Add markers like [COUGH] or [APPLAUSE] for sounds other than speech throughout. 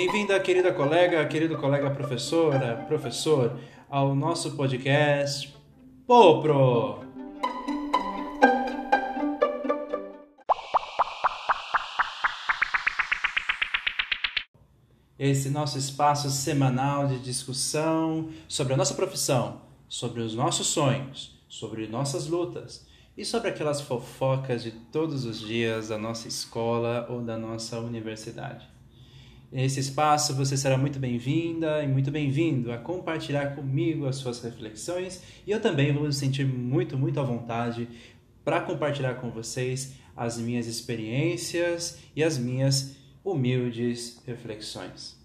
Bem-vinda, querida colega, querido colega professora, professor, ao nosso podcast Popro. Esse nosso espaço semanal de discussão sobre a nossa profissão, sobre os nossos sonhos, sobre nossas lutas e sobre aquelas fofocas de todos os dias da nossa escola ou da nossa universidade. Nesse espaço você será muito bem-vinda e muito bem-vindo a compartilhar comigo as suas reflexões e eu também vou me sentir muito, muito à vontade para compartilhar com vocês as minhas experiências e as minhas humildes reflexões.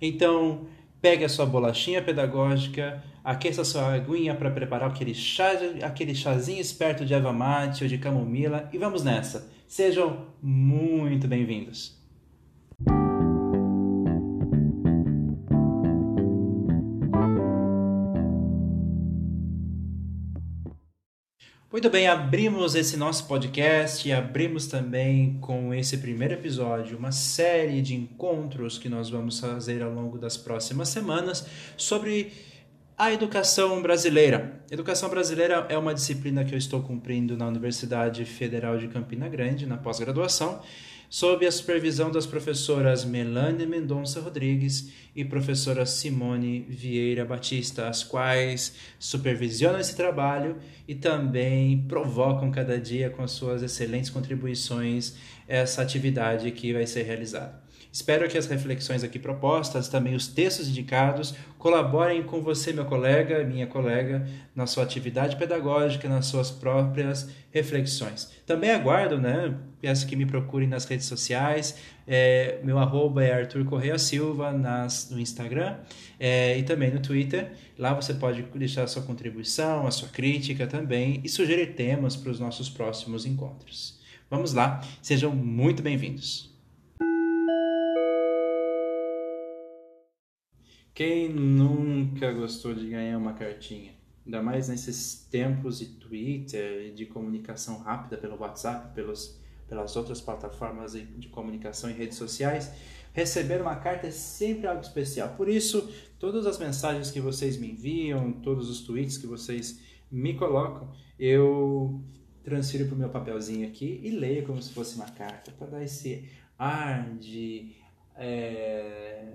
Então, pegue a sua bolachinha pedagógica, aqueça a sua aguinha para preparar aquele, chá, aquele chazinho esperto de erva mate ou de camomila e vamos nessa. Sejam muito bem-vindos. Muito bem, abrimos esse nosso podcast e abrimos também com esse primeiro episódio uma série de encontros que nós vamos fazer ao longo das próximas semanas sobre a educação brasileira. Educação brasileira é uma disciplina que eu estou cumprindo na Universidade Federal de Campina Grande, na pós-graduação, sob a supervisão das professoras Melanie Mendonça Rodrigues e professora Simone Vieira Batista, as quais supervisionam esse trabalho e também provocam cada dia com as suas excelentes contribuições essa atividade que vai ser realizada. Espero que as reflexões aqui propostas, também os textos indicados, colaborem com você, meu colega, minha colega, na sua atividade pedagógica, nas suas próprias reflexões. Também aguardo, né? Peço que me procurem nas redes sociais. É, meu arroba é Arthur Correia Silva nas, no Instagram é, e também no Twitter. Lá você pode deixar a sua contribuição, a sua crítica também e sugerir temas para os nossos próximos encontros. Vamos lá, sejam muito bem-vindos. Quem nunca gostou de ganhar uma cartinha? Ainda mais nesses tempos de Twitter, de comunicação rápida pelo WhatsApp, pelos, pelas outras plataformas de comunicação e redes sociais. Receber uma carta é sempre algo especial. Por isso, todas as mensagens que vocês me enviam, todos os tweets que vocês me colocam, eu transfiro para o meu papelzinho aqui e leio como se fosse uma carta, para dar esse ar de. É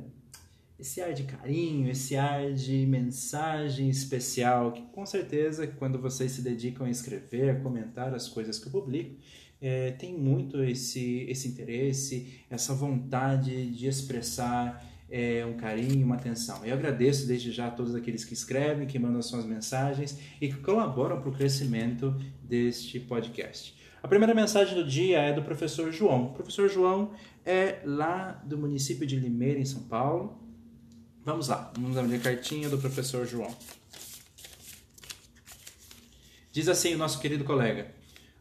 esse ar de carinho, esse ar de mensagem especial, que com certeza quando vocês se dedicam a escrever, a comentar as coisas que eu publico, é, tem muito esse, esse interesse, essa vontade de expressar é, um carinho, uma atenção. Eu agradeço desde já a todos aqueles que escrevem, que mandam suas mensagens e que colaboram para o crescimento deste podcast. A primeira mensagem do dia é do professor João. O professor João é lá do município de Limeira, em São Paulo. Vamos lá, vamos abrir a cartinha do professor João. Diz assim o nosso querido colega: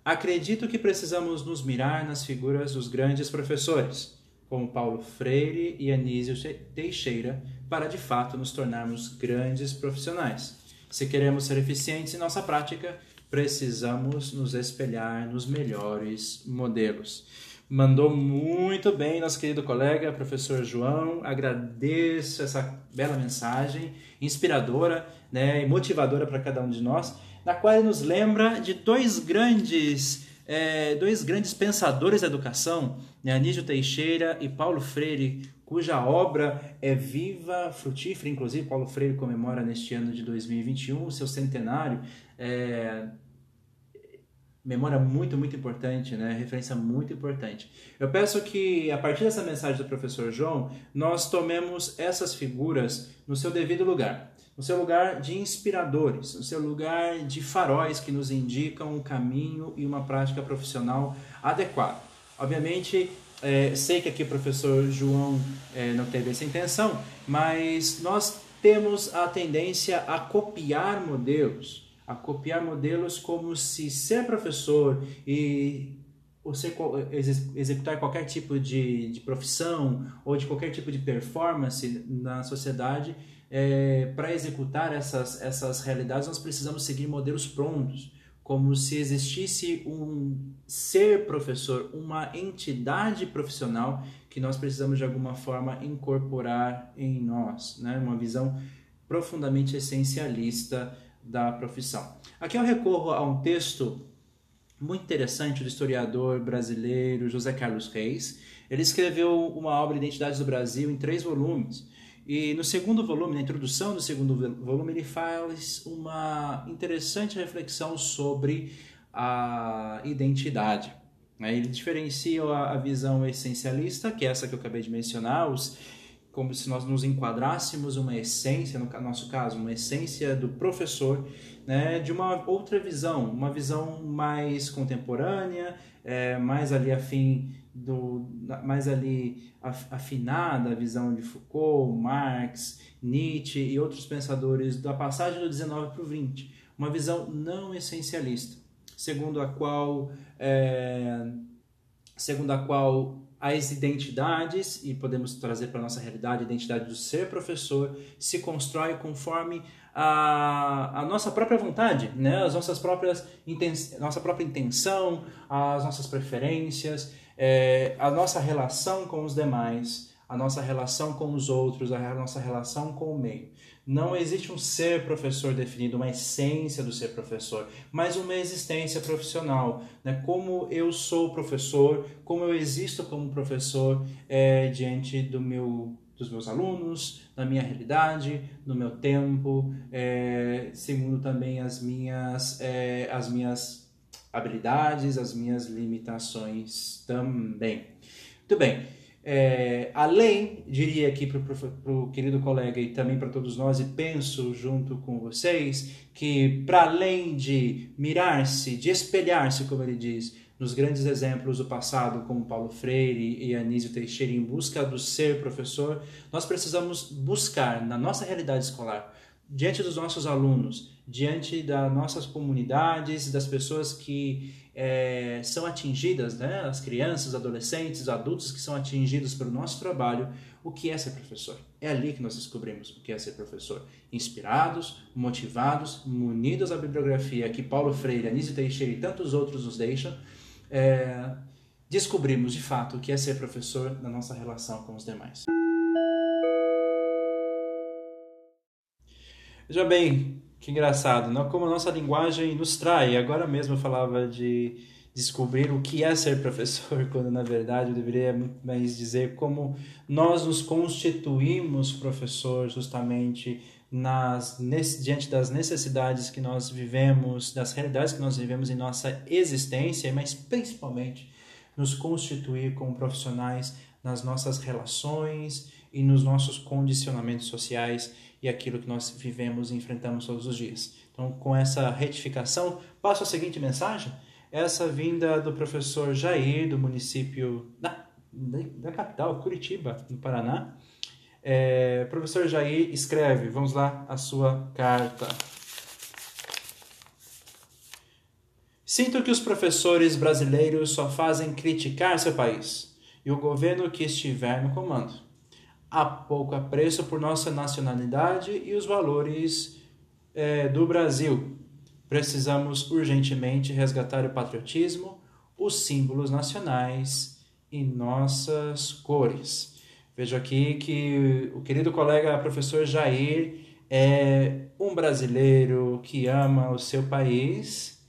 Acredito que precisamos nos mirar nas figuras dos grandes professores, como Paulo Freire e Anísio Teixeira, para de fato nos tornarmos grandes profissionais. Se queremos ser eficientes em nossa prática, precisamos nos espelhar nos melhores modelos. Mandou muito bem nosso querido colega, professor João. Agradeço essa bela mensagem, inspiradora né, e motivadora para cada um de nós, na qual ele nos lembra de dois grandes, é, dois grandes pensadores da educação, né, Anísio Teixeira e Paulo Freire, cuja obra é viva, frutífera. Inclusive, Paulo Freire comemora neste ano de 2021 o seu centenário. É, memória muito, muito importante, né? Referência muito importante. Eu peço que, a partir dessa mensagem do professor João, nós tomemos essas figuras no seu devido lugar. No seu lugar de inspiradores, no seu lugar de faróis que nos indicam um caminho e uma prática profissional adequada. Obviamente, é, sei que aqui o professor João é, não teve essa intenção, mas nós temos a tendência a copiar modelos, a copiar modelos como se ser professor e ser, executar qualquer tipo de, de profissão ou de qualquer tipo de performance na sociedade, é, para executar essas, essas realidades, nós precisamos seguir modelos prontos, como se existisse um ser professor, uma entidade profissional que nós precisamos de alguma forma incorporar em nós, né? Uma visão profundamente essencialista da profissão. Aqui eu recorro a um texto muito interessante do historiador brasileiro José Carlos Reis. Ele escreveu uma obra Identidades do Brasil em três volumes. E no segundo volume, na introdução do segundo volume, ele faz uma interessante reflexão sobre a identidade. Né? Ele diferencia a visão essencialista, que é essa que eu acabei de mencionar, os, como se nós nos enquadrássemos uma essência, no nosso caso, uma essência do professor, né, de uma outra visão, uma visão mais contemporânea, é, mais ali afim do, mais ali afinada a visão de Foucault, Marx, Nietzsche e outros pensadores da passagem do 19 para o 20, uma visão não essencialista, segundo a qual é, segundo a qual as identidades, e podemos trazer para a nossa realidade a identidade do ser professor, se constrói conforme a, a nossa própria vontade, né? as nossas próprias nossa própria intenção, as nossas preferências, é, a nossa relação com os demais, a nossa relação com os outros, a nossa relação com o meio. Não existe um ser professor definido, uma essência do ser professor, mas uma existência profissional. Né? Como eu sou professor, como eu existo como professor é, diante do meu, dos meus alunos, na minha realidade, no meu tempo, é, segundo também as minhas, é, as minhas habilidades, as minhas limitações também. Muito bem. É, além, diria aqui para o querido colega e também para todos nós, e penso junto com vocês, que para além de mirar-se, de espelhar-se, como ele diz, nos grandes exemplos do passado, como Paulo Freire e Anísio Teixeira, em busca do ser professor, nós precisamos buscar na nossa realidade escolar, diante dos nossos alunos, diante das nossas comunidades, das pessoas que é, são atingidas, né, as crianças, adolescentes, adultos que são atingidos pelo nosso trabalho, o que é ser professor. É ali que nós descobrimos o que é ser professor. Inspirados, motivados, munidos à bibliografia que Paulo Freire, Anísio Teixeira e tantos outros nos deixam, é, descobrimos de fato o que é ser professor na nossa relação com os demais. Veja bem, que engraçado, não? Como a nossa linguagem nos trai. Agora mesmo eu falava de descobrir o que é ser professor, [LAUGHS] quando na verdade eu deveria muito mais dizer como nós nos constituímos professor justamente nas, nesse, diante das necessidades que nós vivemos, das realidades que nós vivemos em nossa existência, mas principalmente nos constituir como profissionais nas nossas relações e nos nossos condicionamentos sociais e aquilo que nós vivemos e enfrentamos todos os dias. Então, com essa retificação, passo a seguinte mensagem. Essa vinda do professor Jair, do município da, da capital, Curitiba, no Paraná. É, professor Jair escreve, vamos lá, a sua carta. Sinto que os professores brasileiros só fazem criticar seu país e o governo que estiver no comando há pouco apreço por nossa nacionalidade e os valores é, do Brasil. Precisamos urgentemente resgatar o patriotismo, os símbolos nacionais e nossas cores. Vejo aqui que o querido colega professor Jair é um brasileiro que ama o seu país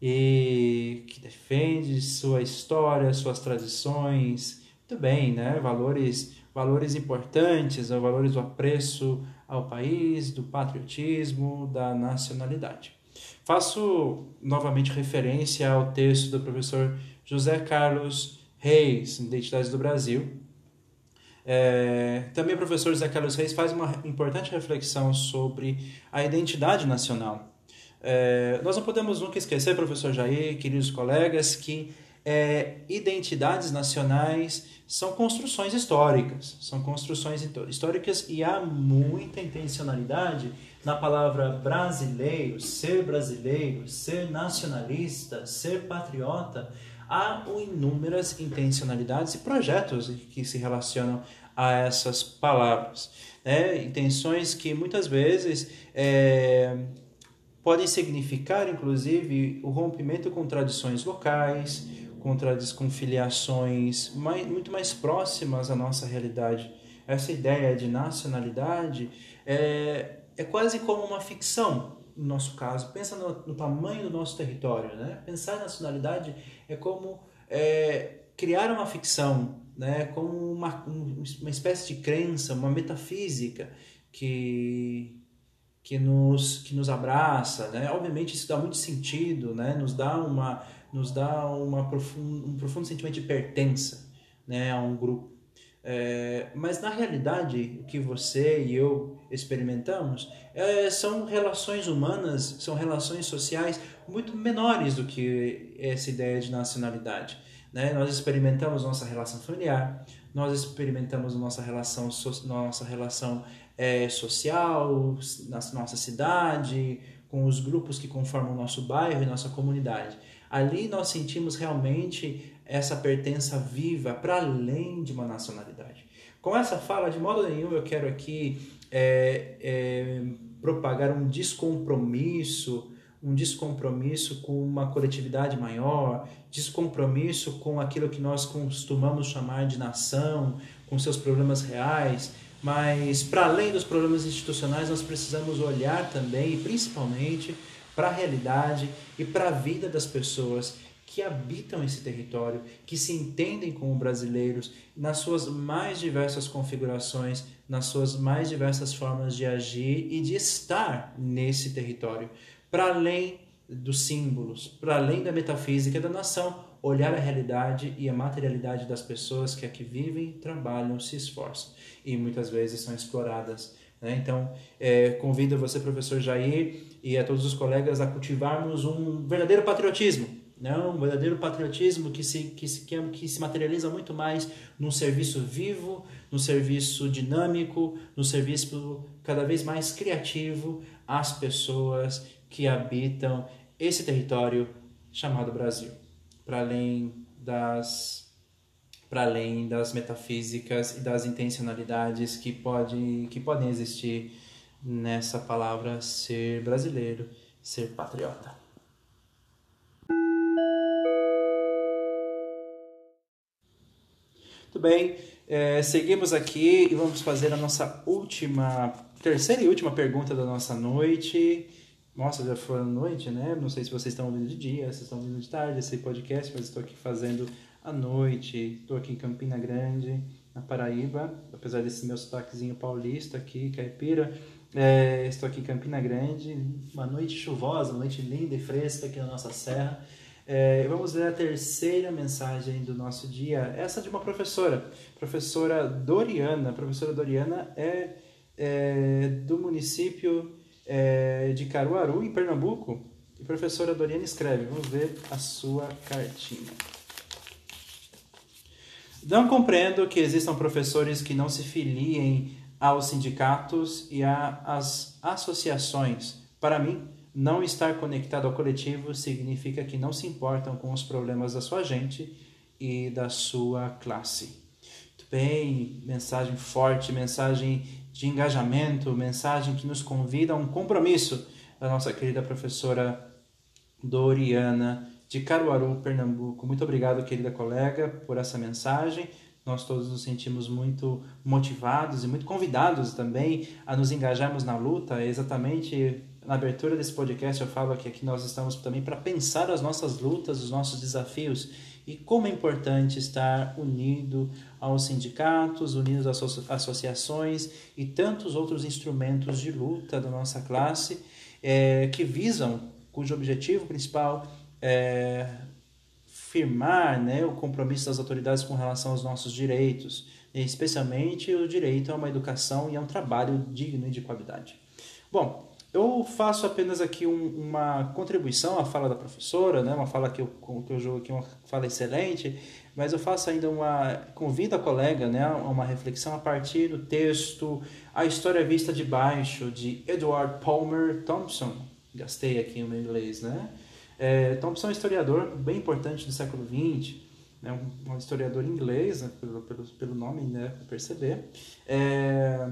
e que defende sua história, suas tradições, muito bem, né? Valores valores importantes, valores do apreço ao país, do patriotismo, da nacionalidade. Faço novamente referência ao texto do professor José Carlos Reis, Identidades do Brasil. É, também o professor José Carlos Reis faz uma importante reflexão sobre a identidade nacional. É, nós não podemos nunca esquecer, professor Jair, queridos colegas, que é, identidades nacionais são construções históricas, são construções históricas e há muita intencionalidade na palavra brasileiro, ser brasileiro, ser nacionalista, ser patriota. Há inúmeras intencionalidades e projetos que se relacionam a essas palavras. Né? Intenções que muitas vezes é, podem significar, inclusive, o rompimento com tradições locais, contra com filiações mais, muito mais próximas à nossa realidade. Essa ideia de nacionalidade é, é quase como uma ficção, no nosso caso. Pensa no, no tamanho do nosso território. Né? Pensar nacionalidade é como é, criar uma ficção, né? como uma, uma espécie de crença, uma metafísica que que nos que nos abraça, né? Obviamente isso dá muito sentido, né? Nos dá uma nos dá uma profund, um profundo sentimento de pertença, né, a um grupo. É, mas na realidade, o que você e eu experimentamos é, são relações humanas, são relações sociais muito menores do que essa ideia de nacionalidade. Né? Nós experimentamos nossa relação familiar, nós experimentamos nossa relação, nossa relação é, social, na nossa cidade, com os grupos que conformam o nosso bairro e nossa comunidade. Ali nós sentimos realmente essa pertença viva para além de uma nacionalidade. Com essa fala, de modo nenhum eu quero aqui é, é, propagar um descompromisso um descompromisso com uma coletividade maior, descompromisso com aquilo que nós costumamos chamar de nação, com seus problemas reais, mas para além dos problemas institucionais, nós precisamos olhar também, principalmente, para a realidade e para a vida das pessoas que habitam esse território, que se entendem como brasileiros nas suas mais diversas configurações, nas suas mais diversas formas de agir e de estar nesse território para além dos símbolos, para além da metafísica da nação, olhar a realidade e a materialidade das pessoas que aqui vivem, trabalham, se esforçam e muitas vezes são exploradas. Né? Então, é, convido você, professor Jair, e a todos os colegas a cultivarmos um verdadeiro patriotismo, né? um verdadeiro patriotismo que se, que, se, que se materializa muito mais num serviço vivo, num serviço dinâmico, num serviço cada vez mais criativo às pessoas que habitam esse território chamado Brasil, para além das para além das metafísicas e das intencionalidades que, pode, que podem existir nessa palavra ser brasileiro, ser patriota. Muito bem, é, seguimos aqui e vamos fazer a nossa última, terceira e última pergunta da nossa noite. Nossa, já foi noite, né? Não sei se vocês estão ouvindo de dia, se estão ouvindo de tarde esse podcast, mas estou aqui fazendo à noite. Estou aqui em Campina Grande, na Paraíba, apesar desse meu sotaquezinho paulista aqui, caipira. É, estou aqui em Campina Grande, uma noite chuvosa, uma noite linda e fresca aqui na nossa serra. É, vamos ver a terceira mensagem do nosso dia, essa de uma professora, professora Doriana. A professora Doriana é, é do município é, de Caruaru, em Pernambuco. E a professora Doriana escreve, vamos ver a sua cartinha. Não compreendo que existam professores que não se filiem aos sindicatos e às associações. Para mim, não estar conectado ao coletivo significa que não se importam com os problemas da sua gente e da sua classe. Muito bem, mensagem forte, mensagem de engajamento, mensagem que nos convida a um compromisso da nossa querida professora Doriana de Caruaru, Pernambuco. Muito obrigado, querida colega, por essa mensagem. Nós todos nos sentimos muito motivados e muito convidados também a nos engajarmos na luta. Exatamente na abertura desse podcast eu falo que aqui nós estamos também para pensar as nossas lutas, os nossos desafios e como é importante estar unido aos sindicatos, unidos às associações e tantos outros instrumentos de luta da nossa classe é, que visam, cujo objetivo principal é firmar né, o compromisso das autoridades com relação aos nossos direitos, especialmente o direito a uma educação e a um trabalho digno e de qualidade. Bom, eu faço apenas aqui um, uma contribuição à fala da professora, né? uma fala que eu, que eu jogo aqui, uma fala excelente, mas eu faço ainda uma. convido a colega né, a uma reflexão a partir do texto A História Vista de Baixo, de Edward Palmer Thompson. Gastei aqui o meu inglês, né? É, Thompson é um historiador bem importante do século XX, né? um, um historiador inglês, né? pelo, pelo, pelo nome, né? perceber. É,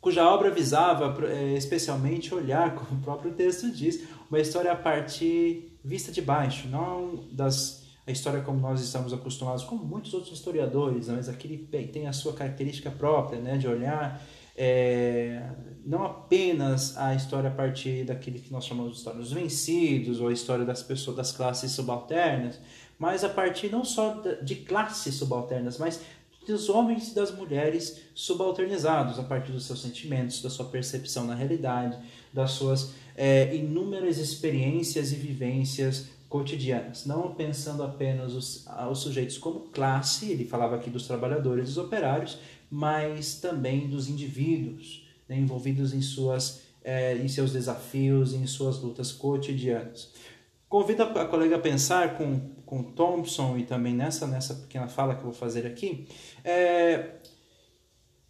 cuja obra visava é, especialmente olhar, [LAUGHS] como o próprio texto diz, uma história a partir vista de baixo, não das a história como nós estamos acostumados, como muitos outros historiadores, mas aqui ele tem a sua característica própria, né, de olhar é, não apenas a história a partir daquele que nós chamamos de história dos vencidos ou a história das pessoas das classes subalternas, mas a partir não só de classes subalternas, mas dos homens e das mulheres subalternizados a partir dos seus sentimentos, da sua percepção na realidade, das suas é, inúmeras experiências e vivências cotidianas, não pensando apenas os, os sujeitos como classe, ele falava aqui dos trabalhadores, dos operários, mas também dos indivíduos né, envolvidos em, suas, é, em seus desafios, em suas lutas cotidianas. Convido a colega a pensar com, com Thompson e também nessa, nessa pequena fala que eu vou fazer aqui, é,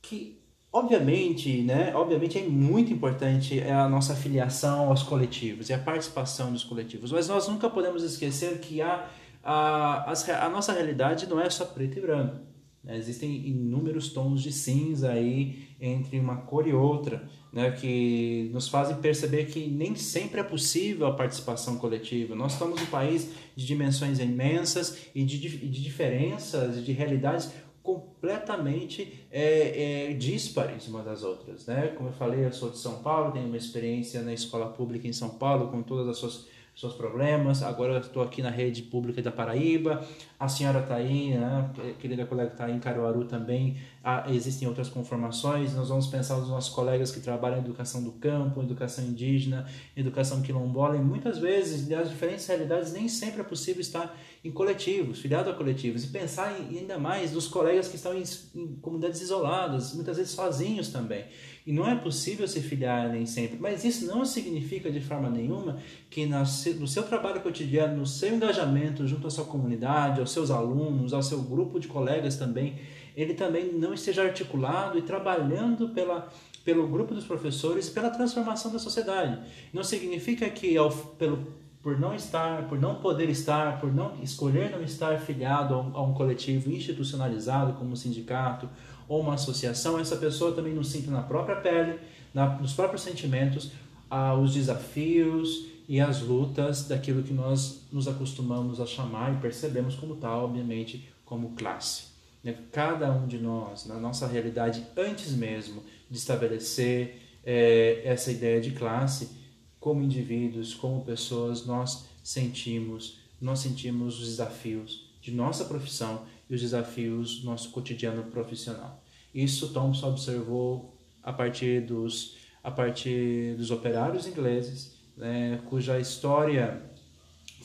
que obviamente, né, obviamente é muito importante a nossa filiação aos coletivos e a participação dos coletivos, mas nós nunca podemos esquecer que a, a, a, nossa realidade não é só preto e branco. Né? Existem inúmeros tons de cinza aí entre uma cor e outra, né? que nos fazem perceber que nem sempre é possível a participação coletiva. Nós estamos um país de dimensões imensas e de, de diferenças, de realidades completamente é, é, díspares uma das outras. Né? Como eu falei, eu sou de São Paulo, tenho uma experiência na escola pública em São Paulo, com todas as suas seus problemas. Agora estou aqui na rede pública da Paraíba. A senhora está aí, né? querida colega está em Caruaru também. Ah, existem outras conformações. Nós vamos pensar nos nossos colegas que trabalham em educação do campo, educação indígena, educação quilombola. E muitas vezes, nas diferentes realidades, nem sempre é possível estar em coletivos, filiado a coletivos. E pensar em, ainda mais nos colegas que estão em, em comunidades isoladas, muitas vezes sozinhos também. E não é possível se filiar nem sempre, mas isso não significa de forma nenhuma que no seu trabalho cotidiano, no seu engajamento junto à sua comunidade, aos seus alunos, ao seu grupo de colegas também, ele também não esteja articulado e trabalhando pela, pelo grupo dos professores, pela transformação da sociedade. Não significa que ao, pelo por não estar, por não poder estar, por não escolher não estar filiado a um, a um coletivo institucionalizado como um sindicato ou uma associação, essa pessoa também não sinta na própria pele, na, nos próprios sentimentos, ah, os desafios e as lutas daquilo que nós nos acostumamos a chamar e percebemos como tal, obviamente, como classe. Né? Cada um de nós, na nossa realidade, antes mesmo de estabelecer é, essa ideia de classe, como indivíduos, como pessoas, nós sentimos, nós sentimos os desafios de nossa profissão e os desafios do nosso cotidiano profissional. Isso Thompson observou a partir dos, a partir dos operários ingleses, né, cuja história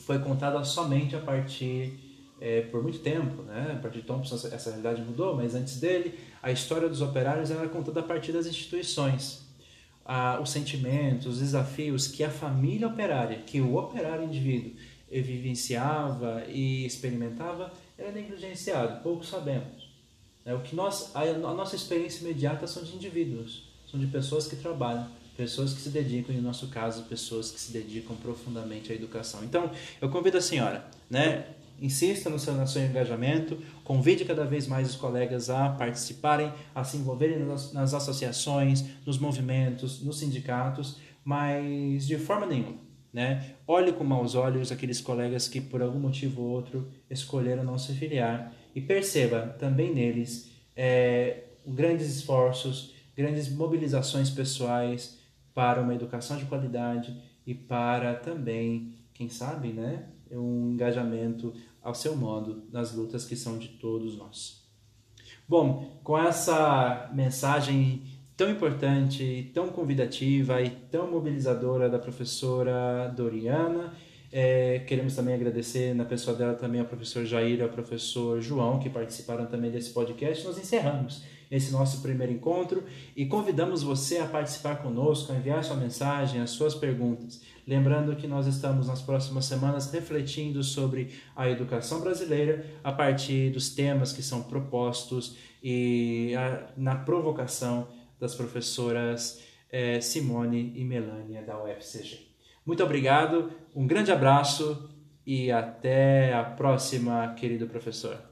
foi contada somente a partir, é, por muito tempo, né, a partir de Thompson essa realidade mudou, mas antes dele, a história dos operários era contada a partir das instituições. Ah, os sentimentos, os desafios que a família operária, que o operário indivíduo vivenciava e experimentava, era negligenciado, pouco sabemos. É, o que nós, a, a nossa experiência imediata são de indivíduos, são de pessoas que trabalham, pessoas que se dedicam, e no nosso caso, pessoas que se dedicam profundamente à educação. Então, eu convido a senhora, né, insista no seu, no seu engajamento, convide cada vez mais os colegas a participarem, a se envolverem nas, nas associações, nos movimentos, nos sindicatos, mas de forma nenhuma né? Olhe com maus olhos aqueles colegas que, por algum motivo ou outro, escolheram não se filiar e perceba também neles é, grandes esforços, grandes mobilizações pessoais para uma educação de qualidade e para também, quem sabe, né, um engajamento ao seu modo nas lutas que são de todos nós. Bom, com essa mensagem tão importante, tão convidativa e tão mobilizadora da professora Doriana. É, queremos também agradecer na pessoa dela também ao professor Jair e ao professor João, que participaram também desse podcast. Nós encerramos esse nosso primeiro encontro e convidamos você a participar conosco, a enviar sua mensagem, as suas perguntas. Lembrando que nós estamos nas próximas semanas refletindo sobre a educação brasileira a partir dos temas que são propostos e a, na provocação das professoras é, Simone e Melânia da UFCG. Muito obrigado, um grande abraço e até a próxima, querido professor.